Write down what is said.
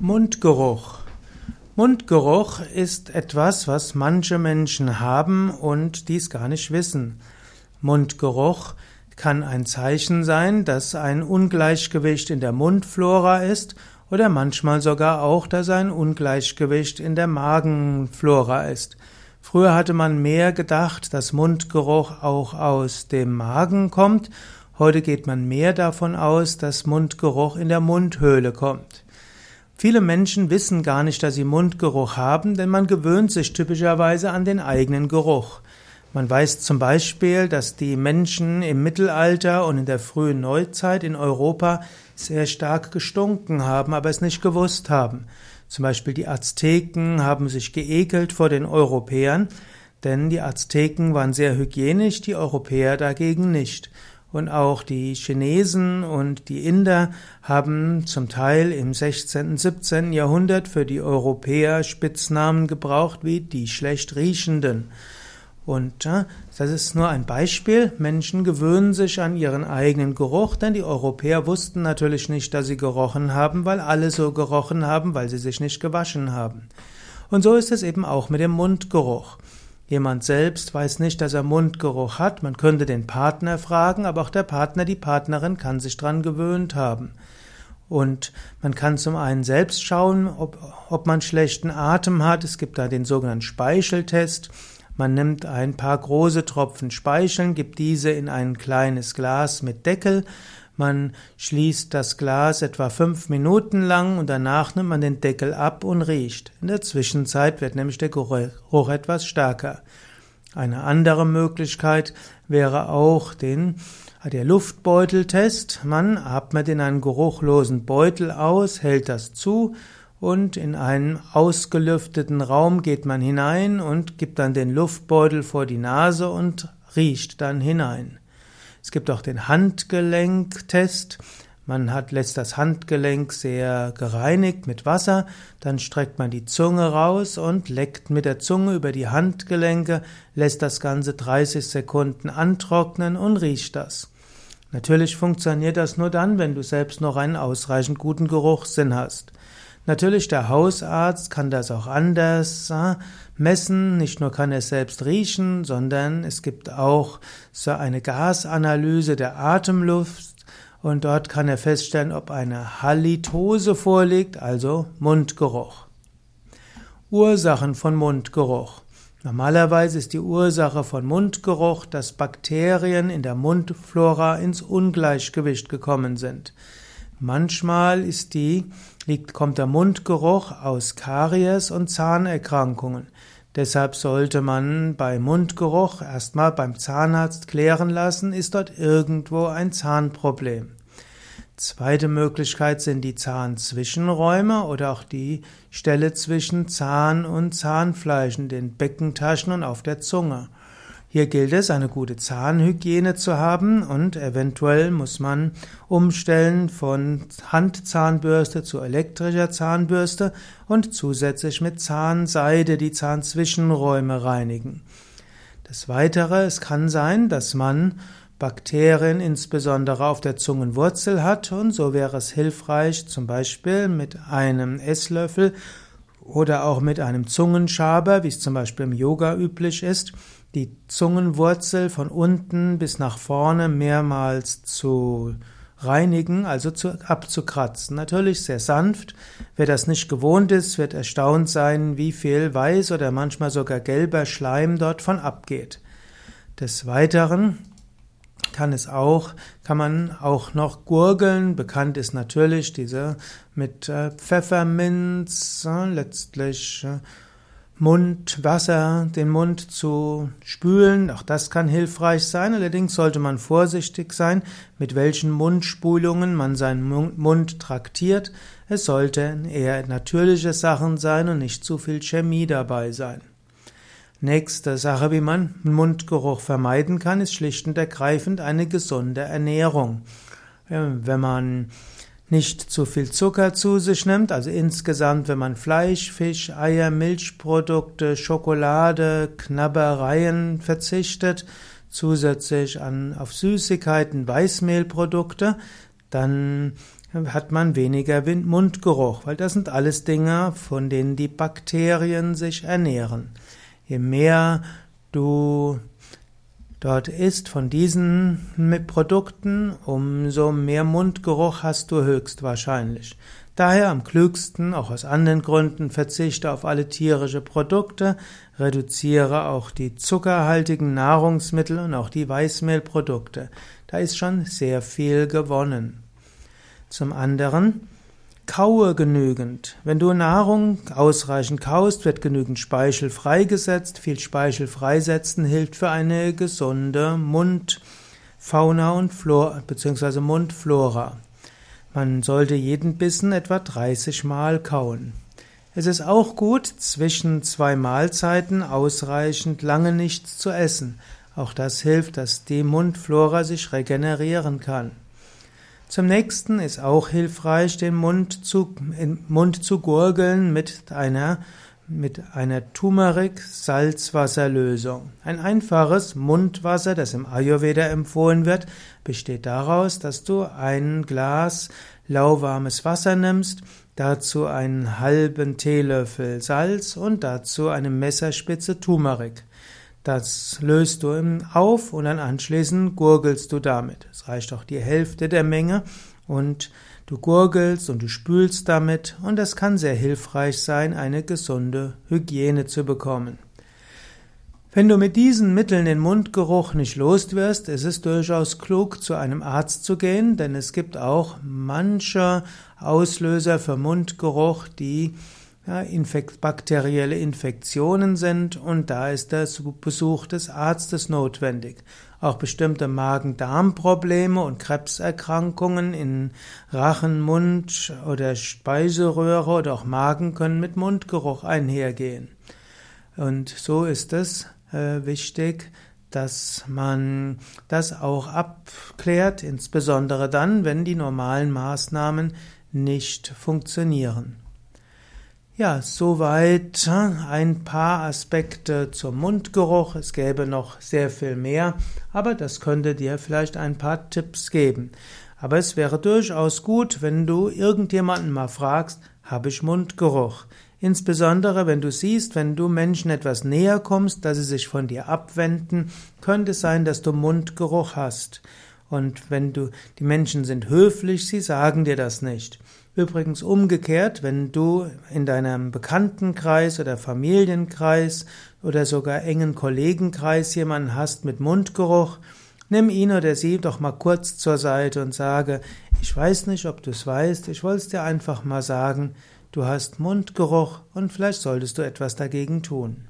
Mundgeruch. Mundgeruch ist etwas, was manche Menschen haben und dies gar nicht wissen. Mundgeruch kann ein Zeichen sein, dass ein Ungleichgewicht in der Mundflora ist oder manchmal sogar auch, dass ein Ungleichgewicht in der Magenflora ist. Früher hatte man mehr gedacht, dass Mundgeruch auch aus dem Magen kommt. Heute geht man mehr davon aus, dass Mundgeruch in der Mundhöhle kommt. Viele Menschen wissen gar nicht, dass sie Mundgeruch haben, denn man gewöhnt sich typischerweise an den eigenen Geruch. Man weiß zum Beispiel, dass die Menschen im Mittelalter und in der frühen Neuzeit in Europa sehr stark gestunken haben, aber es nicht gewusst haben. Zum Beispiel die Azteken haben sich geekelt vor den Europäern, denn die Azteken waren sehr hygienisch, die Europäer dagegen nicht. Und auch die Chinesen und die Inder haben zum Teil im 16., 17. Jahrhundert für die Europäer Spitznamen gebraucht wie die schlecht riechenden. Und das ist nur ein Beispiel. Menschen gewöhnen sich an ihren eigenen Geruch, denn die Europäer wussten natürlich nicht, dass sie gerochen haben, weil alle so gerochen haben, weil sie sich nicht gewaschen haben. Und so ist es eben auch mit dem Mundgeruch. Jemand selbst weiß nicht, dass er Mundgeruch hat. Man könnte den Partner fragen, aber auch der Partner, die Partnerin kann sich dran gewöhnt haben. Und man kann zum einen selbst schauen, ob, ob man schlechten Atem hat. Es gibt da den sogenannten Speicheltest. Man nimmt ein paar große Tropfen Speicheln, gibt diese in ein kleines Glas mit Deckel. Man schließt das Glas etwa fünf Minuten lang und danach nimmt man den Deckel ab und riecht. In der Zwischenzeit wird nämlich der Geruch etwas stärker. Eine andere Möglichkeit wäre auch den, der Luftbeuteltest. Man atmet in einen geruchlosen Beutel aus, hält das zu und in einen ausgelüfteten Raum geht man hinein und gibt dann den Luftbeutel vor die Nase und riecht dann hinein. Es gibt auch den Handgelenktest. Man hat, lässt das Handgelenk sehr gereinigt mit Wasser, dann streckt man die Zunge raus und leckt mit der Zunge über die Handgelenke, lässt das Ganze 30 Sekunden antrocknen und riecht das. Natürlich funktioniert das nur dann, wenn du selbst noch einen ausreichend guten Geruchssinn hast. Natürlich, der Hausarzt kann das auch anders messen. Nicht nur kann er es selbst riechen, sondern es gibt auch so eine Gasanalyse der Atemluft und dort kann er feststellen, ob eine Halitose vorliegt, also Mundgeruch. Ursachen von Mundgeruch. Normalerweise ist die Ursache von Mundgeruch, dass Bakterien in der Mundflora ins Ungleichgewicht gekommen sind. Manchmal ist die, liegt, kommt der Mundgeruch aus Karies und Zahnerkrankungen. Deshalb sollte man bei Mundgeruch erstmal beim Zahnarzt klären lassen, ist dort irgendwo ein Zahnproblem. Zweite Möglichkeit sind die Zahnzwischenräume oder auch die Stelle zwischen Zahn und Zahnfleisch in den Beckentaschen und auf der Zunge. Hier gilt es, eine gute Zahnhygiene zu haben und eventuell muss man umstellen von Handzahnbürste zu elektrischer Zahnbürste und zusätzlich mit Zahnseide die Zahnzwischenräume reinigen. Das Weitere, es kann sein, dass man Bakterien insbesondere auf der Zungenwurzel hat und so wäre es hilfreich, zum Beispiel mit einem Esslöffel oder auch mit einem Zungenschaber, wie es zum Beispiel im Yoga üblich ist, die Zungenwurzel von unten bis nach vorne mehrmals zu reinigen, also zu, abzukratzen. Natürlich sehr sanft. Wer das nicht gewohnt ist, wird erstaunt sein, wie viel weiß oder manchmal sogar gelber Schleim dort von abgeht. Des Weiteren kann es auch, kann man auch noch gurgeln. Bekannt ist natürlich diese mit äh, Pfefferminz, äh, letztlich äh, Mundwasser, den Mund zu spülen. Auch das kann hilfreich sein. Allerdings sollte man vorsichtig sein, mit welchen Mundspulungen man seinen Mund traktiert. Es sollten eher natürliche Sachen sein und nicht zu viel Chemie dabei sein. Nächste Sache, wie man Mundgeruch vermeiden kann, ist schlicht und ergreifend eine gesunde Ernährung. Wenn man nicht zu viel Zucker zu sich nimmt, also insgesamt, wenn man Fleisch, Fisch, Eier, Milchprodukte, Schokolade, Knabbereien verzichtet, zusätzlich an, auf Süßigkeiten, Weißmehlprodukte, dann hat man weniger Mundgeruch, weil das sind alles Dinge, von denen die Bakterien sich ernähren. Je mehr du dort isst von diesen Produkten, umso mehr Mundgeruch hast du höchstwahrscheinlich. Daher am klügsten, auch aus anderen Gründen, verzichte auf alle tierische Produkte, reduziere auch die zuckerhaltigen Nahrungsmittel und auch die Weißmehlprodukte. Da ist schon sehr viel gewonnen. Zum anderen, kaue genügend. Wenn du Nahrung ausreichend kaust, wird genügend Speichel freigesetzt. Viel Speichel freisetzen hilft für eine gesunde Mundfauna und Flora bzw. Mundflora. Man sollte jeden Bissen etwa 30 Mal kauen. Es ist auch gut, zwischen zwei Mahlzeiten ausreichend lange nichts zu essen. Auch das hilft, dass die Mundflora sich regenerieren kann. Zum nächsten ist auch hilfreich, den Mund zu, Mund zu gurgeln mit einer mit einer Turmeric-Salzwasserlösung. Ein einfaches Mundwasser, das im Ayurveda empfohlen wird, besteht daraus, dass du ein Glas lauwarmes Wasser nimmst, dazu einen halben Teelöffel Salz und dazu eine Messerspitze Turmeric. Das löst du auf und dann anschließend gurgelst du damit. Es reicht auch die Hälfte der Menge und Du gurgelst und du spülst damit und es kann sehr hilfreich sein, eine gesunde Hygiene zu bekommen. Wenn du mit diesen Mitteln den Mundgeruch nicht los wirst, ist es durchaus klug, zu einem Arzt zu gehen, denn es gibt auch manche Auslöser für Mundgeruch, die ja, infekt bakterielle Infektionen sind und da ist der Besuch des Arztes notwendig. Auch bestimmte Magen-Darm-Probleme und Krebserkrankungen in Rachen, Mund oder Speiseröhre oder auch Magen können mit Mundgeruch einhergehen. Und so ist es äh, wichtig, dass man das auch abklärt, insbesondere dann, wenn die normalen Maßnahmen nicht funktionieren. Ja, soweit ein paar Aspekte zum Mundgeruch. Es gäbe noch sehr viel mehr, aber das könnte dir vielleicht ein paar Tipps geben. Aber es wäre durchaus gut, wenn du irgendjemanden mal fragst, habe ich Mundgeruch? Insbesondere wenn du siehst, wenn du Menschen etwas näher kommst, dass sie sich von dir abwenden, könnte es sein, dass du Mundgeruch hast. Und wenn du, die Menschen sind höflich, sie sagen dir das nicht. Übrigens umgekehrt, wenn du in deinem Bekanntenkreis oder Familienkreis oder sogar engen Kollegenkreis jemanden hast mit Mundgeruch, nimm ihn oder sie doch mal kurz zur Seite und sage, ich weiß nicht, ob du es weißt, ich wollte es dir einfach mal sagen, du hast Mundgeruch und vielleicht solltest du etwas dagegen tun.